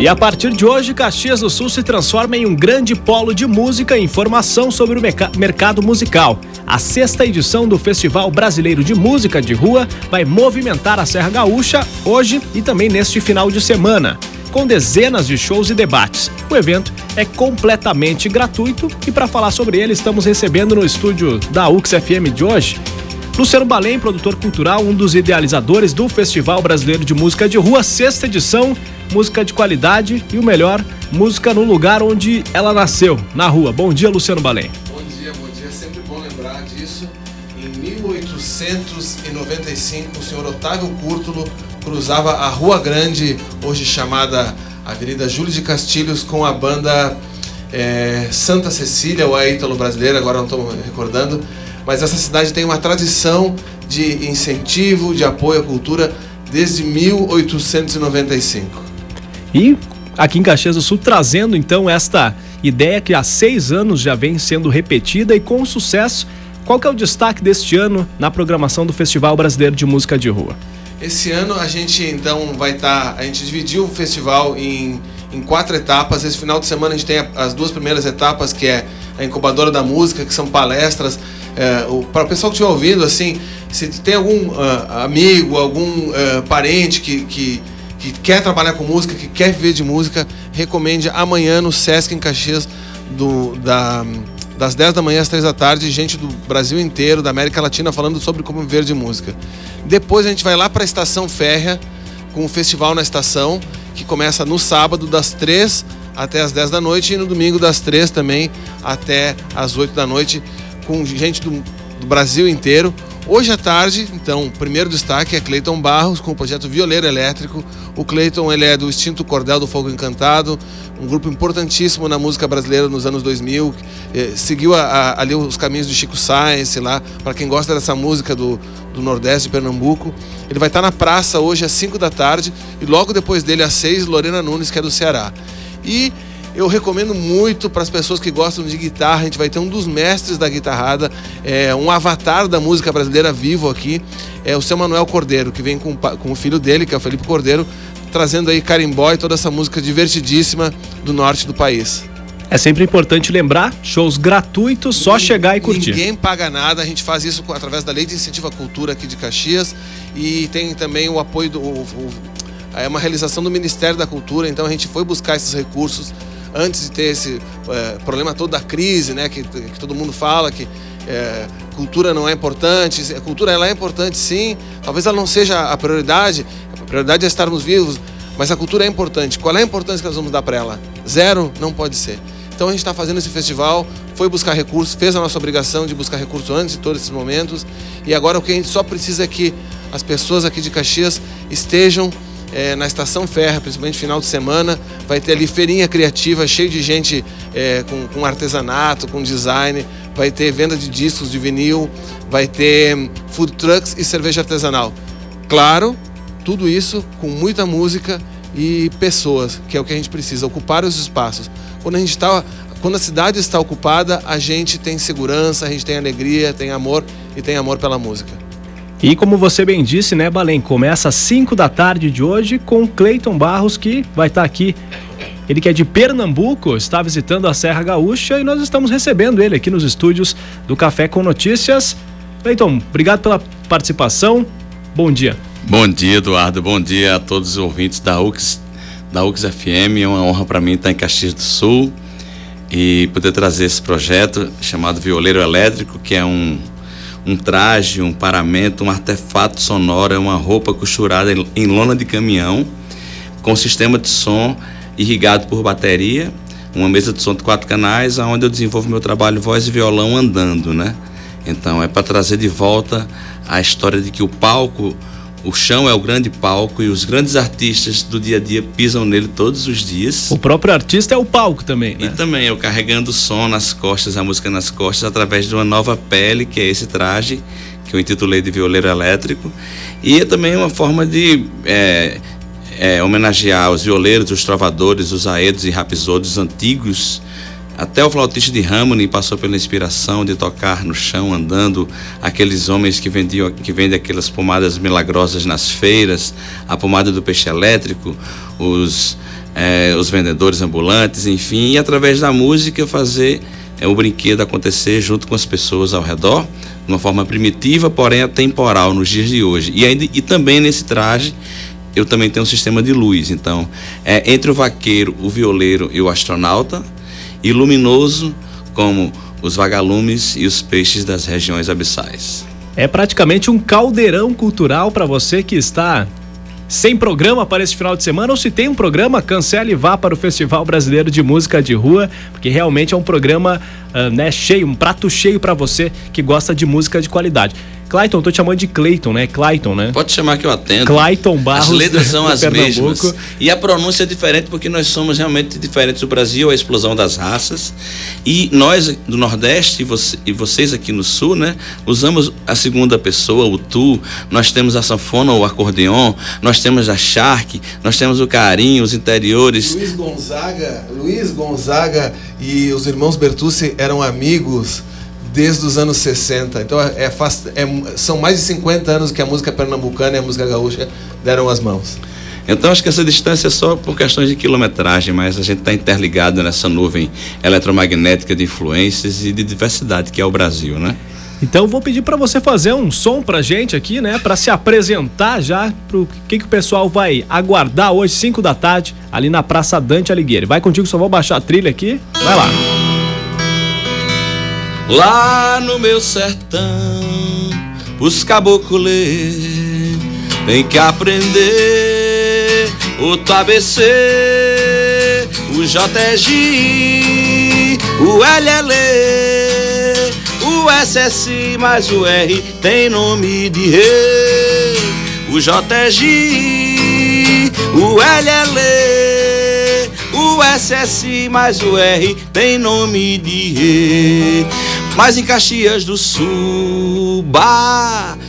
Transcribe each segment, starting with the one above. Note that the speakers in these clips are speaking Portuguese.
E a partir de hoje, Caxias do Sul se transforma em um grande polo de música e informação sobre o mercado musical. A sexta edição do Festival Brasileiro de Música de Rua vai movimentar a Serra Gaúcha hoje e também neste final de semana, com dezenas de shows e debates. O evento é completamente gratuito e para falar sobre ele estamos recebendo no estúdio da UX FM de hoje Luciano Balém, produtor cultural, um dos idealizadores do Festival Brasileiro de Música de Rua, sexta edição, música de qualidade e o melhor, música no lugar onde ela nasceu, na rua. Bom dia, Luciano Balém. Bom dia, bom dia. É sempre bom lembrar disso. Em 1895, o senhor Otávio Cúrtulo cruzava a Rua Grande, hoje chamada Avenida Júlio de Castilhos, com a banda é, Santa Cecília, ou a Ítalo Brasileira, agora não estou recordando mas essa cidade tem uma tradição de incentivo, de apoio à cultura desde 1895. E aqui em Caxias do Sul trazendo então esta ideia que há seis anos já vem sendo repetida e com sucesso. Qual que é o destaque deste ano na programação do Festival Brasileiro de Música de Rua? Esse ano a gente então vai estar, tá, a gente dividiu o festival em, em quatro etapas. Esse final de semana a gente tem as duas primeiras etapas que é a incubadora da música, que são palestras é, para o pessoal que estiver ouvindo, assim, se tem algum uh, amigo, algum uh, parente que, que, que, quer trabalhar com música, que quer viver de música, recomende amanhã no Sesc em Caxias, do, da, das 10 da manhã às 3 da tarde, gente do Brasil inteiro, da América Latina, falando sobre como viver de música. Depois a gente vai lá para a Estação Férrea, com o festival na estação, que começa no sábado, das 3 até as 10 da noite, e no domingo, das 3 também até as 8 da noite com gente do, do Brasil inteiro. Hoje à tarde, então, o primeiro destaque é Cleiton Barros com o projeto Violeiro Elétrico. O Cleiton ele é do extinto Cordel do Fogo Encantado, um grupo importantíssimo na música brasileira nos anos 2000. Eh, seguiu a, a, ali os caminhos de Chico Science lá, para quem gosta dessa música do, do Nordeste de Pernambuco. Ele vai estar na praça hoje às 5 da tarde e logo depois dele às 6, Lorena Nunes, que é do Ceará. E eu recomendo muito para as pessoas que gostam de guitarra. A gente vai ter um dos mestres da guitarrada, é, um avatar da música brasileira vivo aqui, é o seu Manuel Cordeiro, que vem com, com o filho dele, que é o Felipe Cordeiro, trazendo aí carimbó e toda essa música divertidíssima do norte do país. É sempre importante lembrar, shows gratuitos, só chegar e curtir. Ninguém paga nada, a gente faz isso através da Lei de Incentivo à Cultura aqui de Caxias e tem também o apoio do. O, o, é uma realização do Ministério da Cultura, então a gente foi buscar esses recursos antes de ter esse é, problema todo da crise, né, que, que todo mundo fala que é, cultura não é importante, a cultura ela é importante sim, talvez ela não seja a prioridade, a prioridade é estarmos vivos, mas a cultura é importante. Qual é a importância que nós vamos dar para ela? Zero não pode ser. Então a gente está fazendo esse festival, foi buscar recursos, fez a nossa obrigação de buscar recursos antes de todos esses momentos, e agora o que a gente só precisa é que as pessoas aqui de Caxias estejam é, na Estação Ferra, principalmente final de semana, vai ter ali feirinha criativa, cheio de gente é, com, com, artesanato, com design, vai ter venda de discos de vinil, vai ter food trucks e cerveja artesanal. Claro, tudo isso com muita música e pessoas, que é o que a gente precisa, ocupar os espaços. Quando a gente está quando a cidade está ocupada, a gente tem segurança, a gente tem alegria, tem amor e tem amor pela música. E como você bem disse, né, Balém, começa às 5 da tarde de hoje com Cleiton Barros, que vai estar aqui. Ele que é de Pernambuco, está visitando a Serra Gaúcha e nós estamos recebendo ele aqui nos estúdios do Café com Notícias. Cleiton, obrigado pela participação. Bom dia. Bom dia, Eduardo. Bom dia a todos os ouvintes da UX, da UX FM. É uma honra para mim estar em Caxias do Sul e poder trazer esse projeto chamado Violeiro Elétrico, que é um um traje, um paramento, um artefato sonoro, é uma roupa costurada em lona de caminhão, com sistema de som irrigado por bateria, uma mesa de som de quatro canais, onde eu desenvolvo meu trabalho voz e violão andando, né? Então é para trazer de volta a história de que o palco o chão é o grande palco e os grandes artistas do dia a dia pisam nele todos os dias. O próprio artista é o palco também, né? E também eu carregando o som nas costas, a música nas costas, através de uma nova pele, que é esse traje, que eu intitulei de Violeiro Elétrico. E é também uma forma de é, é, homenagear os violeiros, os trovadores, os aedos e rapisodos antigos até o flautista de Harmony passou pela inspiração de tocar no chão andando, aqueles homens que vendiam que vendem aquelas pomadas milagrosas nas feiras, a pomada do peixe elétrico, os é, os vendedores ambulantes, enfim, e através da música fazer é, o brinquedo acontecer junto com as pessoas ao redor, de uma forma primitiva, porém atemporal nos dias de hoje. E, ainda, e também nesse traje eu também tenho um sistema de luz. Então, é entre o vaqueiro, o violeiro e o astronauta, e luminoso como os vagalumes e os peixes das regiões abissais. É praticamente um caldeirão cultural para você que está sem programa para esse final de semana, ou se tem um programa, cancele e vá para o Festival Brasileiro de Música de Rua, porque realmente é um programa uh, né, cheio, um prato cheio para você que gosta de música de qualidade. Clayton, tô te chamando de Clayton, né? Clayton, né? Pode chamar que eu atendo. Clayton Barros. As letras são as mesmas. E a pronúncia é diferente porque nós somos realmente diferentes. O Brasil é a explosão das raças. E nós do Nordeste e, você, e vocês aqui no Sul, né? Usamos a segunda pessoa, o tu. Nós temos a sanfona, o acordeon. Nós temos a charque. Nós temos o carinho, os interiores. Luiz Gonzaga, Luiz Gonzaga e os irmãos Bertucci eram amigos desde os anos 60. Então é, é, é, são mais de 50 anos que a música pernambucana e a música gaúcha deram as mãos. Então acho que essa distância é só por questões de quilometragem, mas a gente está interligado nessa nuvem eletromagnética de influências e de diversidade que é o Brasil, né? Então vou pedir para você fazer um som pra gente aqui, né, para se apresentar já pro que que o pessoal vai aguardar hoje 5 da tarde ali na Praça Dante Alighieri. Vai contigo, só vou baixar a trilha aqui. Vai lá. Lá no meu sertão, os caboclos tem que aprender o ABC, o JG, o LL, o SSI, mas o R tem nome de rei, o JG, o LL o SSI mais o R tem nome de rei mas em Caxias do Sul bate.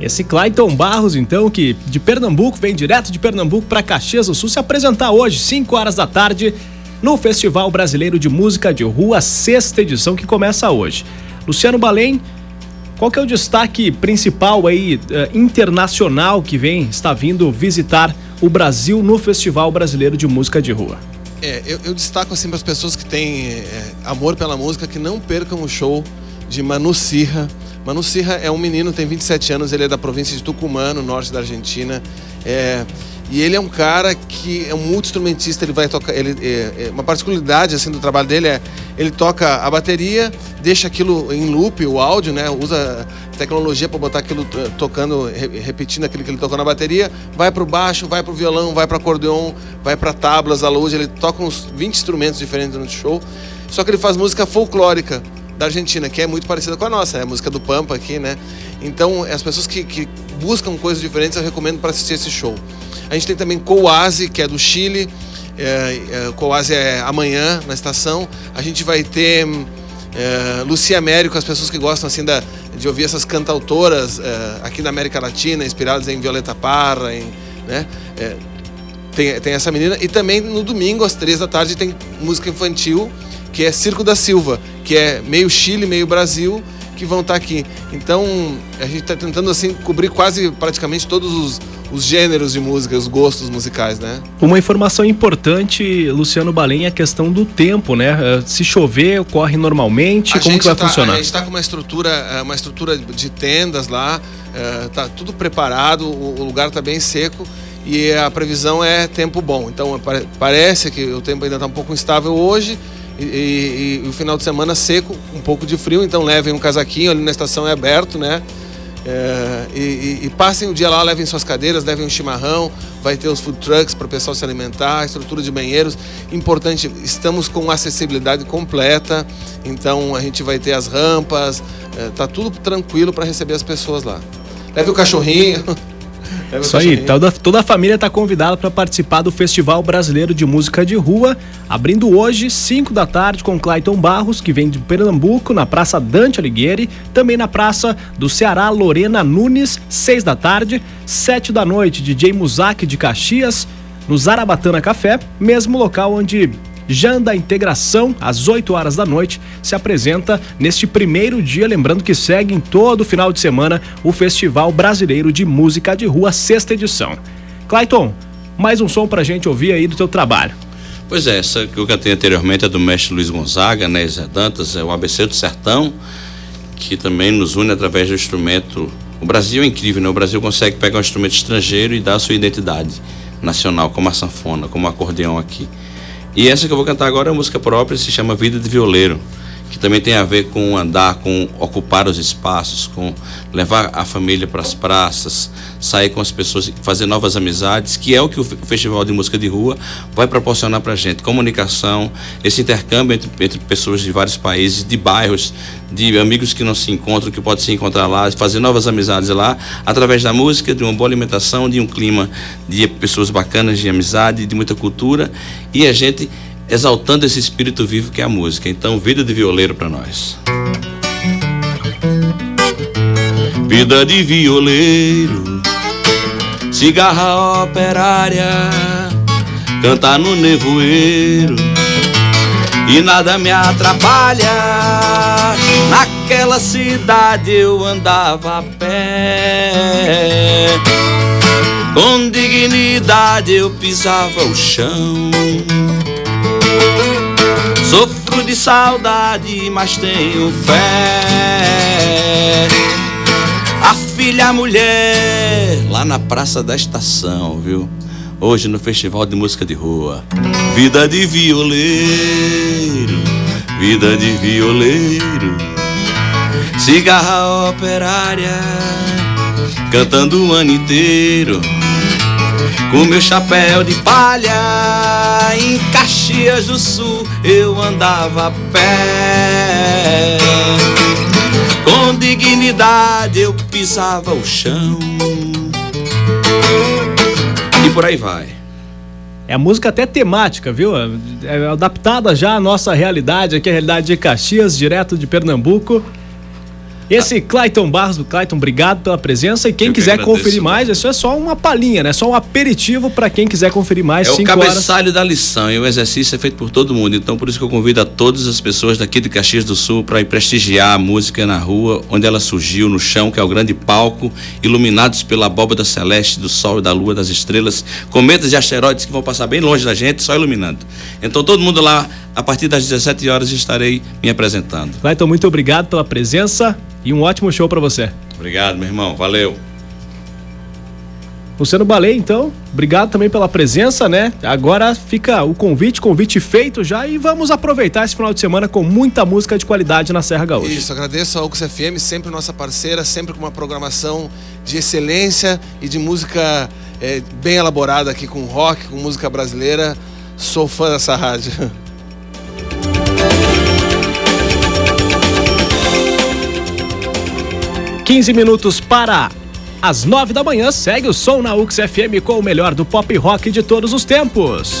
Esse Clayton Barros, então, que de Pernambuco, vem direto de Pernambuco para Caxias do Sul, se apresentar hoje, 5 horas da tarde, no Festival Brasileiro de Música de Rua, sexta edição que começa hoje. Luciano Balém, qual que é o destaque principal aí uh, internacional que vem, está vindo visitar o Brasil no Festival Brasileiro de Música de Rua? É, eu, eu destaco assim para as pessoas que têm é, amor pela música que não percam o show de Manu Sirra. Manu Sirra é um menino, tem 27 anos, ele é da província de Tucumã, no norte da Argentina. É, e ele é um cara que é um multi-instrumentista, ele vai tocar. Ele, é, é, uma particularidade assim, do trabalho dele é ele toca a bateria, deixa aquilo em loop, o áudio, né? Usa tecnologia para botar aquilo eh, tocando, repetindo aquilo que ele tocou na bateria, vai para o baixo, vai para o violão, vai para acordeon, vai para tablas, luz, ele toca uns 20 instrumentos diferentes no show. Só que ele faz música folclórica da Argentina, que é muito parecida com a nossa, é a música do Pampa aqui, né? Então, as pessoas que, que buscam coisas diferentes, eu recomendo para assistir esse show. A gente tem também Coase, que é do Chile. É, é, Coase é amanhã na estação. A gente vai ter é, Lucia Américo, as pessoas que gostam assim da, de ouvir essas cantautoras é, aqui na América Latina, inspiradas em Violeta Parra, em, né? É, tem, tem essa menina. E também no domingo, às três da tarde, tem música infantil, que é Circo da Silva, que é meio Chile, meio Brasil, que vão estar aqui. Então, a gente está tentando assim cobrir quase praticamente todos os, os gêneros de música, os gostos musicais, né? Uma informação importante, Luciano Balém, é a questão do tempo, né? Eh, se chover, ocorre normalmente, a como que vai tá, funcionar? A gente está com uma estrutura, eh, uma estrutura de tendas lá, está eh, tudo preparado, o lugar está bem seco e a previsão é tempo bom. Então parece que o tempo ainda está um pouco instável hoje. E, e, e, o final de semana seco, um pouco de frio, então levem um casaquinho ali na estação é aberto, né? É, e, e, passem o dia lá, levem suas cadeiras, levem um chimarrão, vai ter os food trucks para o pessoal se alimentar, estrutura de banheiros. Importante, estamos com acessibilidade completa, então a gente vai ter as rampas, é, tá tudo tranquilo para receber as pessoas lá. Leve o cachorrinho. Isso aí, toda, toda a família está convidada para participar do Festival Brasileiro de Música de Rua, abrindo hoje, 5 da tarde, com Clayton Barros, que vem de Pernambuco, na Praça Dante Alighieri, também na Praça do Ceará, Lorena Nunes, 6 da tarde, 7 da noite, DJ Muzak de Caxias, no Zarabatana Café, mesmo local onde Janda Integração, às 8 horas da noite, se apresenta neste primeiro dia, lembrando que segue em todo final de semana o Festival Brasileiro de Música de Rua, sexta edição. Clayton, mais um som pra gente ouvir aí do teu trabalho. Pois é, essa que eu cantei anteriormente é do mestre Luiz Gonzaga, né, Zé Dantas, é o ABC do Sertão, que também nos une através do instrumento. O Brasil é incrível, né? O Brasil consegue pegar um instrumento estrangeiro e dar a sua identidade nacional, como a sanfona, como o acordeão aqui. E essa que eu vou cantar agora é uma música própria, se chama Vida de Violeiro que também tem a ver com andar, com ocupar os espaços, com levar a família para as praças, sair com as pessoas, fazer novas amizades, que é o que o Festival de Música de Rua vai proporcionar para a gente. Comunicação, esse intercâmbio entre, entre pessoas de vários países, de bairros, de amigos que não se encontram, que podem se encontrar lá, fazer novas amizades lá, através da música, de uma boa alimentação, de um clima de pessoas bacanas, de amizade, de muita cultura, e a gente exaltando esse espírito vivo que é a música. Então, vida de violeiro para nós. Vida de violeiro, cigarra operária, cantar no nevoeiro e nada me atrapalha. Naquela cidade eu andava a pé, com dignidade eu pisava o chão. Sofro de saudade, mas tenho fé. A filha, a mulher, lá na Praça da Estação, viu? Hoje no Festival de Música de Rua. Vida de violeiro, vida de violeiro. Cigarra operária, cantando o ano inteiro com meu chapéu de palha em Caxias do Sul eu andava a pé. Com dignidade eu pisava o chão. E por aí vai. É a música até temática, viu? É adaptada já à nossa realidade, aqui a realidade de Caxias, direto de Pernambuco. Esse Clayton Barros do Clayton, obrigado pela presença. E quem Eu quiser conferir mais, isso é só uma palhinha, né? Só um aperitivo para quem quiser conferir mais. É o cabeçalho horas. da lição e o exercício é feito por todo mundo. Então, por isso que eu convido a todas as pessoas daqui de Caxias do Sul para ir prestigiar a música na rua, onde ela surgiu, no chão, que é o grande palco, iluminados pela abóbada celeste do sol e da lua, das estrelas, cometas e asteroides que vão passar bem longe da gente, só iluminando. Então, todo mundo lá, a partir das 17 horas, estarei me apresentando. Clayton, muito obrigado pela presença. E um ótimo show para você. Obrigado, meu irmão. Valeu. Luciano Balei, então, obrigado também pela presença, né? Agora fica o convite, convite feito já e vamos aproveitar esse final de semana com muita música de qualidade na Serra Gaúcha. Isso, agradeço ao Ux FM, sempre nossa parceira, sempre com uma programação de excelência e de música é, bem elaborada aqui com rock, com música brasileira. Sou fã dessa rádio. 15 minutos para as 9 da manhã. Segue o som na UX FM com o melhor do pop rock de todos os tempos.